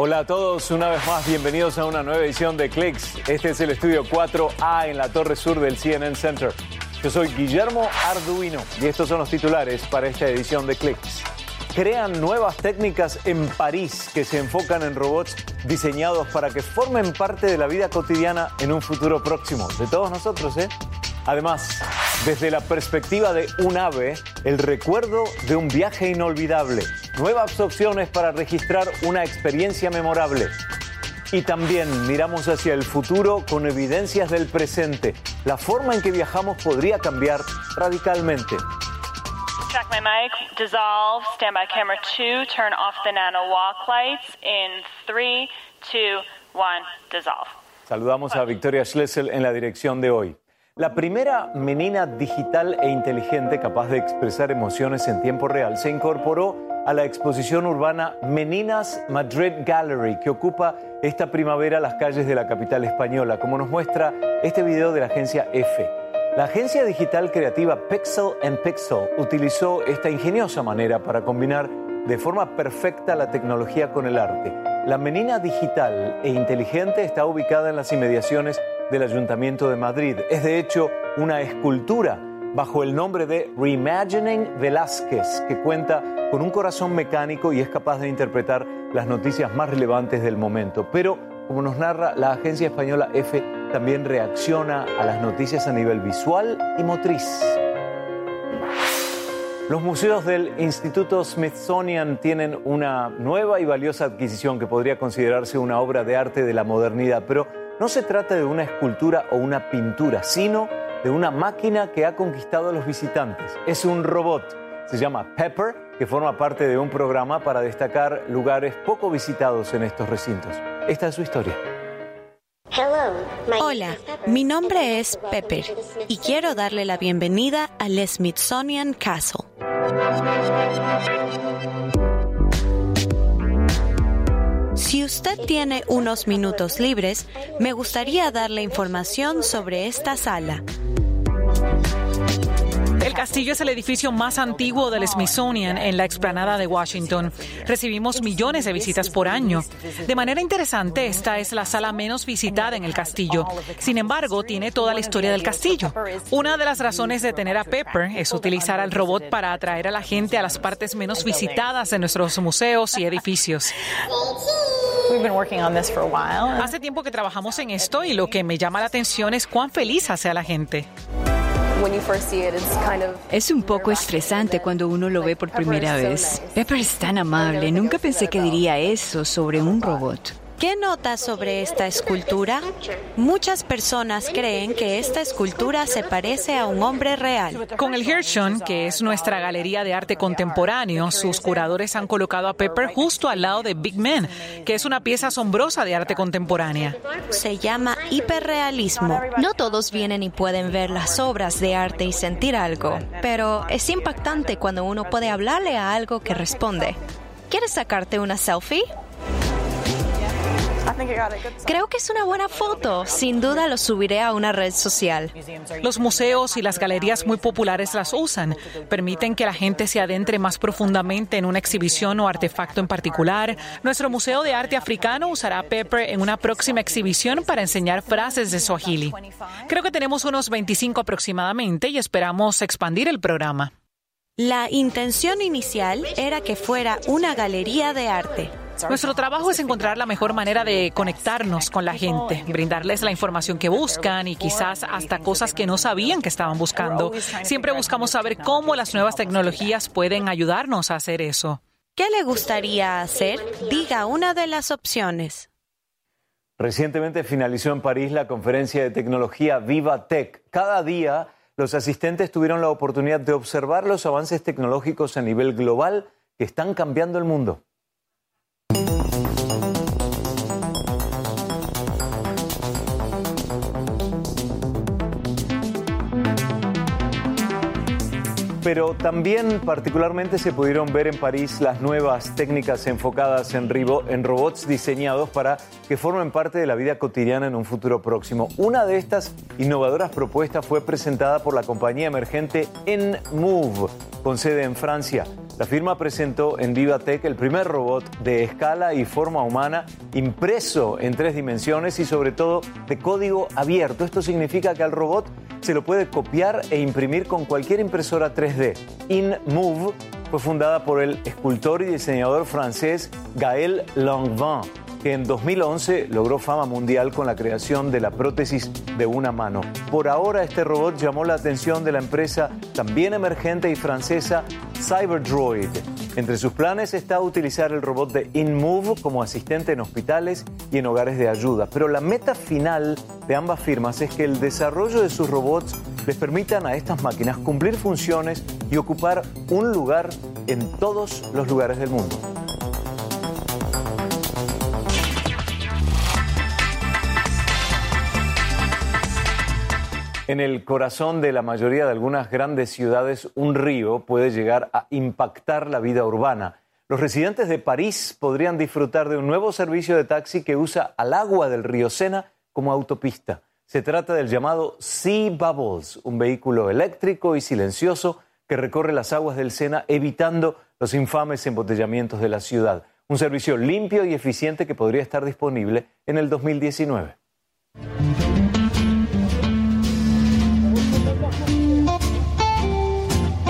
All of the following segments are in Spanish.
Hola a todos, una vez más bienvenidos a una nueva edición de Clicks. Este es el estudio 4A en la torre sur del CNN Center. Yo soy Guillermo Arduino y estos son los titulares para esta edición de Clicks. Crean nuevas técnicas en París que se enfocan en robots diseñados para que formen parte de la vida cotidiana en un futuro próximo. De todos nosotros, ¿eh? Además, desde la perspectiva de un ave, el recuerdo de un viaje inolvidable, nuevas opciones para registrar una experiencia memorable. Y también miramos hacia el futuro con evidencias del presente. La forma en que viajamos podría cambiar radicalmente. Check my mic. Dissolve. Stand by camera two. Turn off the nano walk lights in three, two, one. Dissolve. Saludamos a Victoria Schlesel en la dirección de hoy. La primera menina digital e inteligente capaz de expresar emociones en tiempo real se incorporó a la exposición urbana Meninas Madrid Gallery, que ocupa esta primavera las calles de la capital española, como nos muestra este video de la agencia EFE. La agencia digital creativa Pixel and Pixel utilizó esta ingeniosa manera para combinar de forma perfecta la tecnología con el arte. La menina digital e inteligente está ubicada en las inmediaciones del Ayuntamiento de Madrid. Es de hecho una escultura bajo el nombre de Reimagining Velázquez, que cuenta con un corazón mecánico y es capaz de interpretar las noticias más relevantes del momento. Pero, como nos narra la agencia española EFE, también reacciona a las noticias a nivel visual y motriz. Los museos del Instituto Smithsonian tienen una nueva y valiosa adquisición que podría considerarse una obra de arte de la modernidad, pero no se trata de una escultura o una pintura, sino de una máquina que ha conquistado a los visitantes. Es un robot, se llama Pepper, que forma parte de un programa para destacar lugares poco visitados en estos recintos. Esta es su historia. Hola, mi nombre es Pepper y quiero darle la bienvenida al Smithsonian Castle. Si usted tiene unos minutos libres, me gustaría darle información sobre esta sala. El castillo es el edificio más antiguo del Smithsonian en la explanada de Washington. Recibimos millones de visitas por año. De manera interesante, esta es la sala menos visitada en el castillo. Sin embargo, tiene toda la historia del castillo. Una de las razones de tener a Pepper es utilizar al robot para atraer a la gente a las partes menos visitadas de nuestros museos y edificios. Hace tiempo que trabajamos en esto y lo que me llama la atención es cuán feliz hace a la gente. Es un poco estresante cuando uno lo ve por primera vez. Pepper es tan amable. Nunca pensé que diría eso sobre un robot. ¿Qué notas sobre esta escultura? Muchas personas creen que esta escultura se parece a un hombre real. Con el Hirschon, que es nuestra galería de arte contemporáneo, sus curadores han colocado a Pepper justo al lado de Big Man, que es una pieza asombrosa de arte contemporánea. Se llama hiperrealismo. No todos vienen y pueden ver las obras de arte y sentir algo, pero es impactante cuando uno puede hablarle a algo que responde. ¿Quieres sacarte una selfie? Creo que es una buena foto. Sin duda lo subiré a una red social. Los museos y las galerías muy populares las usan. Permiten que la gente se adentre más profundamente en una exhibición o artefacto en particular. Nuestro Museo de Arte Africano usará Pepper en una próxima exhibición para enseñar frases de Swahili. Creo que tenemos unos 25 aproximadamente y esperamos expandir el programa. La intención inicial era que fuera una galería de arte. Nuestro trabajo es encontrar la mejor manera de conectarnos con la gente, brindarles la información que buscan y quizás hasta cosas que no sabían que estaban buscando. Siempre buscamos saber cómo las nuevas tecnologías pueden ayudarnos a hacer eso. ¿Qué le gustaría hacer? Diga una de las opciones. Recientemente finalizó en París la conferencia de tecnología Viva Tech. Cada día los asistentes tuvieron la oportunidad de observar los avances tecnológicos a nivel global que están cambiando el mundo. Pero también particularmente se pudieron ver en París las nuevas técnicas enfocadas en, en robots diseñados para que formen parte de la vida cotidiana en un futuro próximo. Una de estas innovadoras propuestas fue presentada por la compañía emergente Enmove, con sede en Francia. La firma presentó en VivaTech el primer robot de escala y forma humana impreso en tres dimensiones y sobre todo de código abierto. Esto significa que al robot se lo puede copiar e imprimir con cualquier impresora 3D. InMove fue fundada por el escultor y diseñador francés Gaël Langevin que en 2011 logró fama mundial con la creación de la prótesis de una mano. Por ahora este robot llamó la atención de la empresa también emergente y francesa Cyberdroid. Entre sus planes está utilizar el robot de InMove como asistente en hospitales y en hogares de ayuda. Pero la meta final de ambas firmas es que el desarrollo de sus robots les permitan a estas máquinas cumplir funciones y ocupar un lugar en todos los lugares del mundo. En el corazón de la mayoría de algunas grandes ciudades, un río puede llegar a impactar la vida urbana. Los residentes de París podrían disfrutar de un nuevo servicio de taxi que usa al agua del río Sena como autopista. Se trata del llamado Sea Bubbles, un vehículo eléctrico y silencioso que recorre las aguas del Sena evitando los infames embotellamientos de la ciudad. Un servicio limpio y eficiente que podría estar disponible en el 2019.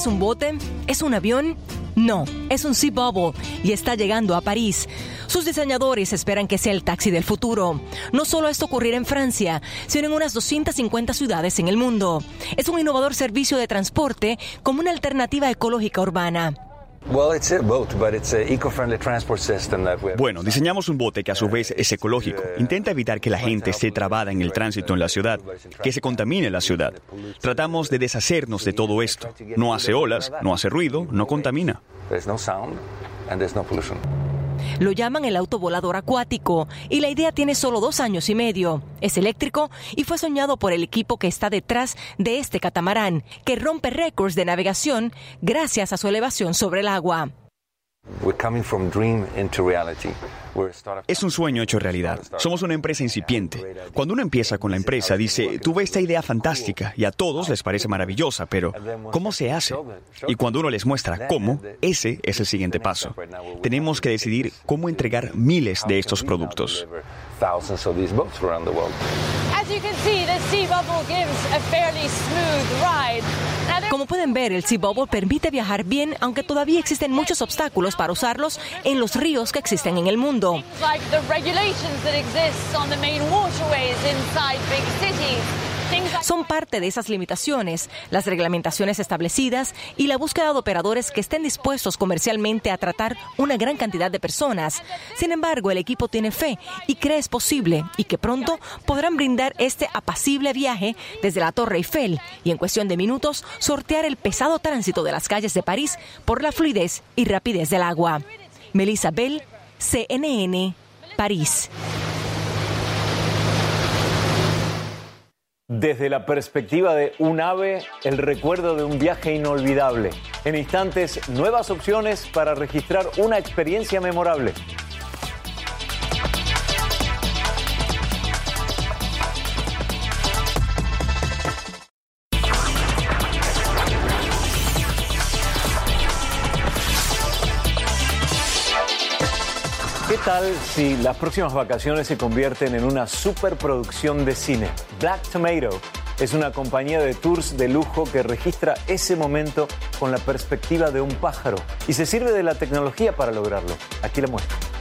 ¿Es un bote? ¿Es un avión? No, es un Sea Bubble y está llegando a París. Sus diseñadores esperan que sea el taxi del futuro. No solo esto ocurrirá en Francia, sino en unas 250 ciudades en el mundo. Es un innovador servicio de transporte como una alternativa ecológica urbana. Bueno, diseñamos un bote que a su vez es ecológico. Intenta evitar que la gente esté trabada en el tránsito en la ciudad, que se contamine la ciudad. Tratamos de deshacernos de todo esto. No hace olas, no hace ruido, no contamina. Lo llaman el auto volador acuático y la idea tiene solo dos años y medio. Es eléctrico y fue soñado por el equipo que está detrás de este catamarán, que rompe récords de navegación gracias a su elevación sobre el agua. Es un sueño hecho realidad. Somos una empresa incipiente. Cuando uno empieza con la empresa, dice, tuve esta idea fantástica y a todos les parece maravillosa, pero ¿cómo se hace? Y cuando uno les muestra cómo, ese es el siguiente paso. Tenemos que decidir cómo entregar miles de estos productos. Como pueden ver, el Sea Bubble permite viajar bien, aunque todavía existen muchos obstáculos para usarlos en los ríos que existen en el mundo. Son parte de esas limitaciones, las reglamentaciones establecidas y la búsqueda de operadores que estén dispuestos comercialmente a tratar una gran cantidad de personas. Sin embargo, el equipo tiene fe y cree es posible y que pronto podrán brindar este apacible viaje desde la Torre Eiffel y en cuestión de minutos sortear el pesado tránsito de las calles de París por la fluidez y rapidez del agua. Melissa Bell, CNN, París. Desde la perspectiva de un ave, el recuerdo de un viaje inolvidable. En instantes, nuevas opciones para registrar una experiencia memorable. ¿Qué tal si las próximas vacaciones se convierten en una superproducción de cine? Black Tomato es una compañía de tours de lujo que registra ese momento con la perspectiva de un pájaro y se sirve de la tecnología para lograrlo. Aquí la muestro.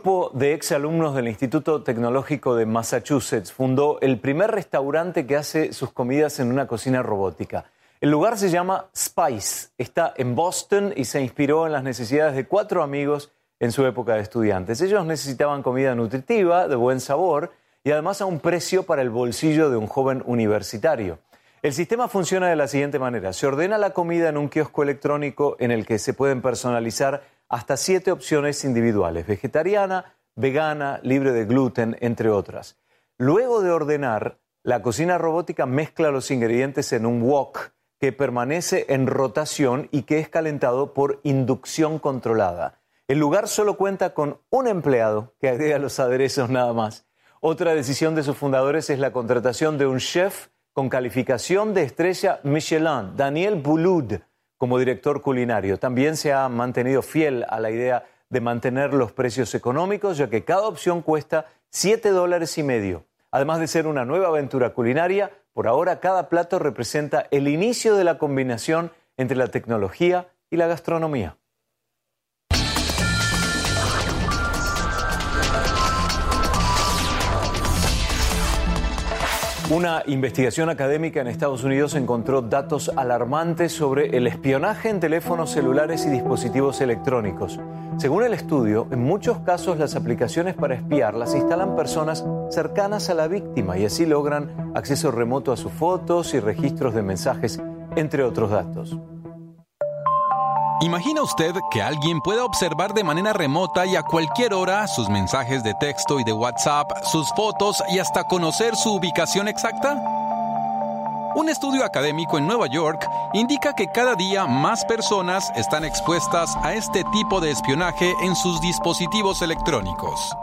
Grupo de exalumnos del Instituto Tecnológico de Massachusetts fundó el primer restaurante que hace sus comidas en una cocina robótica. El lugar se llama Spice, está en Boston y se inspiró en las necesidades de cuatro amigos en su época de estudiantes. Ellos necesitaban comida nutritiva, de buen sabor y además a un precio para el bolsillo de un joven universitario. El sistema funciona de la siguiente manera. Se ordena la comida en un kiosco electrónico en el que se pueden personalizar hasta siete opciones individuales, vegetariana, vegana, libre de gluten, entre otras. Luego de ordenar, la cocina robótica mezcla los ingredientes en un wok que permanece en rotación y que es calentado por inducción controlada. El lugar solo cuenta con un empleado que agrega los aderezos nada más. Otra decisión de sus fundadores es la contratación de un chef con calificación de estrella Michelin, Daniel Boulud, como director culinario. También se ha mantenido fiel a la idea de mantener los precios económicos, ya que cada opción cuesta 7 dólares y medio. Además de ser una nueva aventura culinaria, por ahora cada plato representa el inicio de la combinación entre la tecnología y la gastronomía. Una investigación académica en Estados Unidos encontró datos alarmantes sobre el espionaje en teléfonos celulares y dispositivos electrónicos. Según el estudio, en muchos casos las aplicaciones para espiar las instalan personas cercanas a la víctima y así logran acceso remoto a sus fotos y registros de mensajes, entre otros datos. ¿Imagina usted que alguien pueda observar de manera remota y a cualquier hora sus mensajes de texto y de WhatsApp, sus fotos y hasta conocer su ubicación exacta? Un estudio académico en Nueva York indica que cada día más personas están expuestas a este tipo de espionaje en sus dispositivos electrónicos.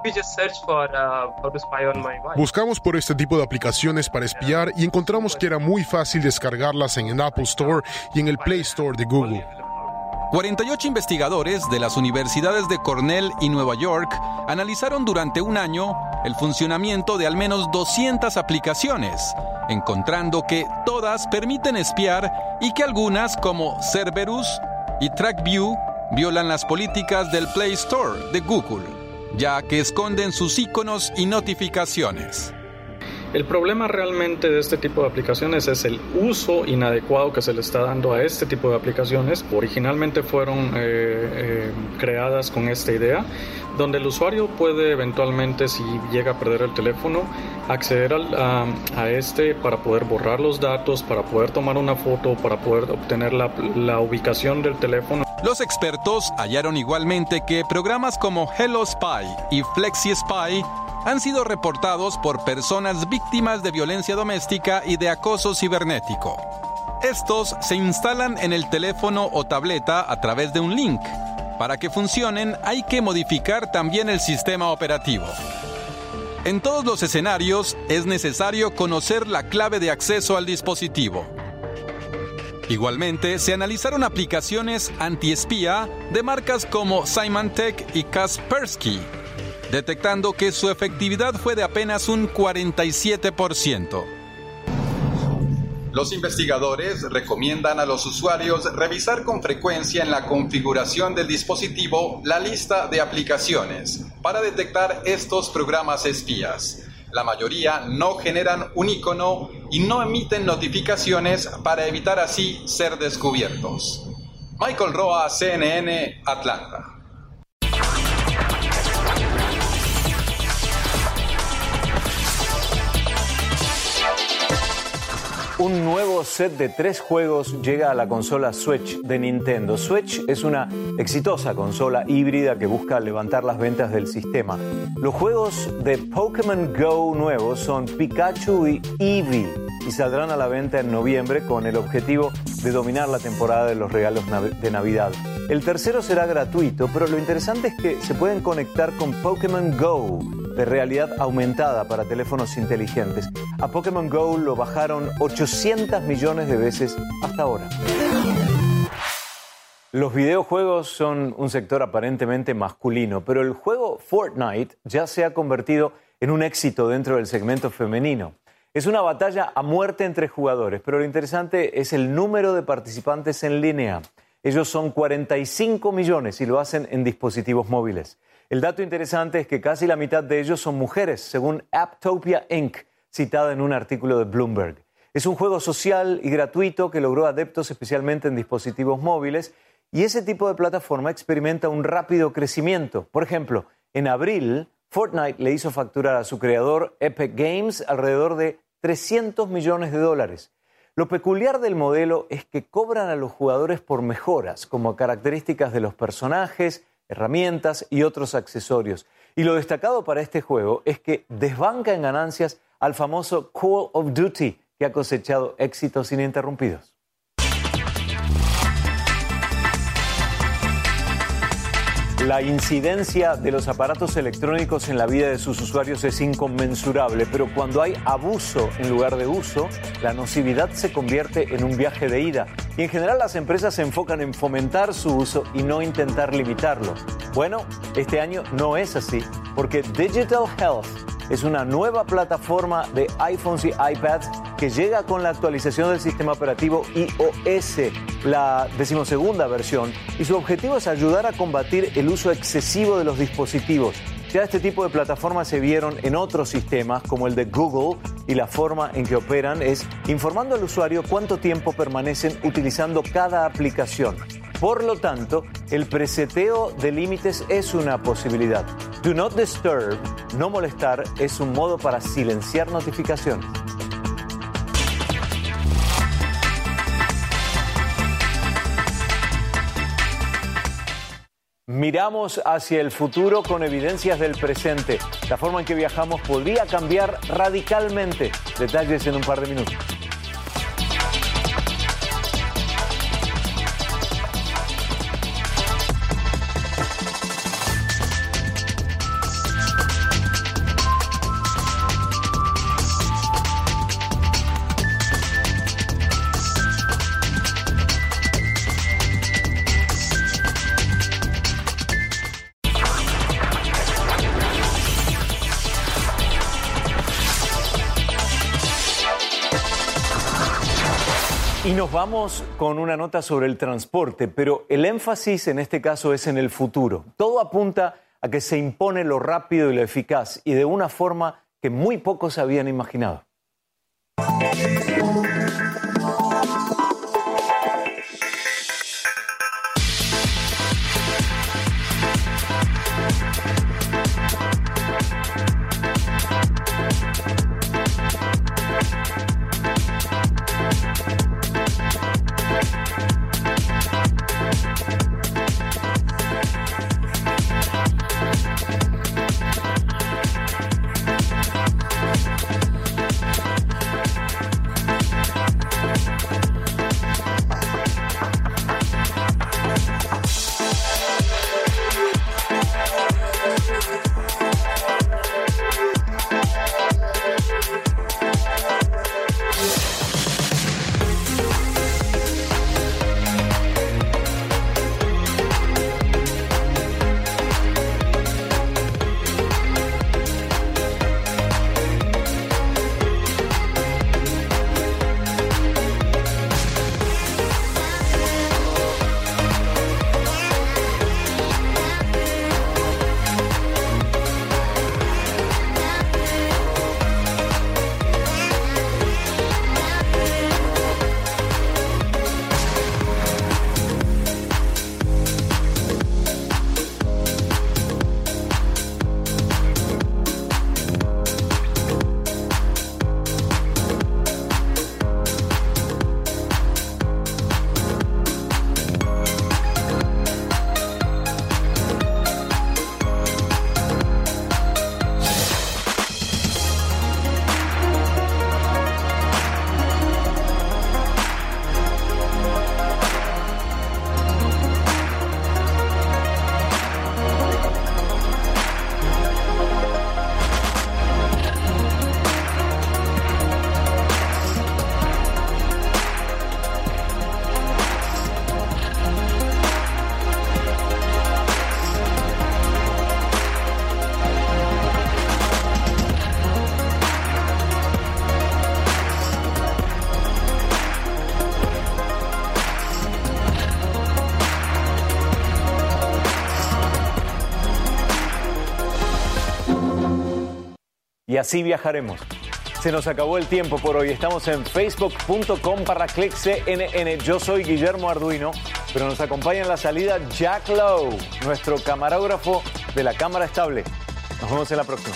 Buscamos por este tipo de aplicaciones para espiar y encontramos que era muy fácil descargarlas en el Apple Store y en el Play Store de Google. 48 investigadores de las universidades de Cornell y Nueva York analizaron durante un año el funcionamiento de al menos 200 aplicaciones, encontrando que todas permiten espiar y que algunas, como Cerberus y TrackView, violan las políticas del Play Store de Google, ya que esconden sus iconos y notificaciones. El problema realmente de este tipo de aplicaciones es el uso inadecuado que se le está dando a este tipo de aplicaciones. Originalmente fueron eh, eh, creadas con esta idea, donde el usuario puede eventualmente, si llega a perder el teléfono, acceder a, a, este para poder borrar los datos, para poder tomar una foto, para poder obtener la ubicación del teléfono. Los expertos hallaron igualmente que programas como Hello Spy y Flexi Spy han sido reportados por personas víctimas de violencia doméstica y de acoso cibernético. Estos se instalan en el teléfono o tableta a través de un link. Para que funcionen hay que modificar también el sistema operativo. En todos los escenarios es necesario conocer la clave de acceso al dispositivo. Igualmente, se analizaron aplicaciones anti-espía de marcas como Symantec y Kaspersky, detectando que su efectividad fue de apenas un 47%. Los investigadores recomiendan a los usuarios revisar con frecuencia en la configuración del dispositivo la lista de aplicaciones para detectar estos programas espías. La mayoría no generan un icono y no emiten notificaciones para evitar así ser descubiertos. Michael Roa, CNN, Atlanta. Un nuevo set de tres juegos llega a la consola Switch de Nintendo. Switch es una exitosa consola híbrida que busca levantar las ventas del sistema. Los juegos de Pokémon Go nuevos son Pikachu y Eevee y saldrán a la venta en noviembre con el objetivo de dominar la temporada de los regalos de Navidad. El tercero será gratuito, pero lo interesante es que se pueden conectar con Pokémon Go de realidad aumentada para teléfonos inteligentes. A Pokémon Go lo bajaron 800 millones de veces hasta ahora. Los videojuegos son un sector aparentemente masculino, pero el juego Fortnite ya se ha convertido en un éxito dentro del segmento femenino. Es una batalla a muerte entre jugadores, pero lo interesante es el número de participantes en línea. Ellos son 45 millones y lo hacen en dispositivos móviles. El dato interesante es que casi la mitad de ellos son mujeres, según Apptopia Inc., citada en un artículo de Bloomberg. Es un juego social y gratuito que logró adeptos especialmente en dispositivos móviles y ese tipo de plataforma experimenta un rápido crecimiento. Por ejemplo, en abril, Fortnite le hizo facturar a su creador Epic Games alrededor de 300 millones de dólares. Lo peculiar del modelo es que cobran a los jugadores por mejoras, como características de los personajes, herramientas y otros accesorios. Y lo destacado para este juego es que desbanca en ganancias al famoso Call of Duty, que ha cosechado éxitos ininterrumpidos. La incidencia de los aparatos electrónicos en la vida de sus usuarios es inconmensurable, pero cuando hay abuso en lugar de uso, la nocividad se convierte en un viaje de ida. Y en general las empresas se enfocan en fomentar su uso y no intentar limitarlo. Bueno, este año no es así, porque Digital Health es una nueva plataforma de iPhones y iPads que llega con la actualización del sistema operativo iOS, la decimosegunda versión, y su objetivo es ayudar a combatir el uso excesivo de los dispositivos. Ya este tipo de plataformas se vieron en otros sistemas como el de Google y la forma en que operan es informando al usuario cuánto tiempo permanecen utilizando cada aplicación. Por lo tanto, el preseteo de límites es una posibilidad. Do not disturb, no molestar, es un modo para silenciar notificaciones. Miramos hacia el futuro con evidencias del presente. La forma en que viajamos podría cambiar radicalmente. Detalles en un par de minutos. Nos vamos con una nota sobre el transporte, pero el énfasis en este caso es en el futuro. Todo apunta a que se impone lo rápido y lo eficaz y de una forma que muy pocos habían imaginado. Y así viajaremos. Se nos acabó el tiempo por hoy. Estamos en facebook.com para CNN. Yo soy Guillermo Arduino, pero nos acompaña en la salida Jack Lowe, nuestro camarógrafo de la cámara estable. Nos vemos en la próxima.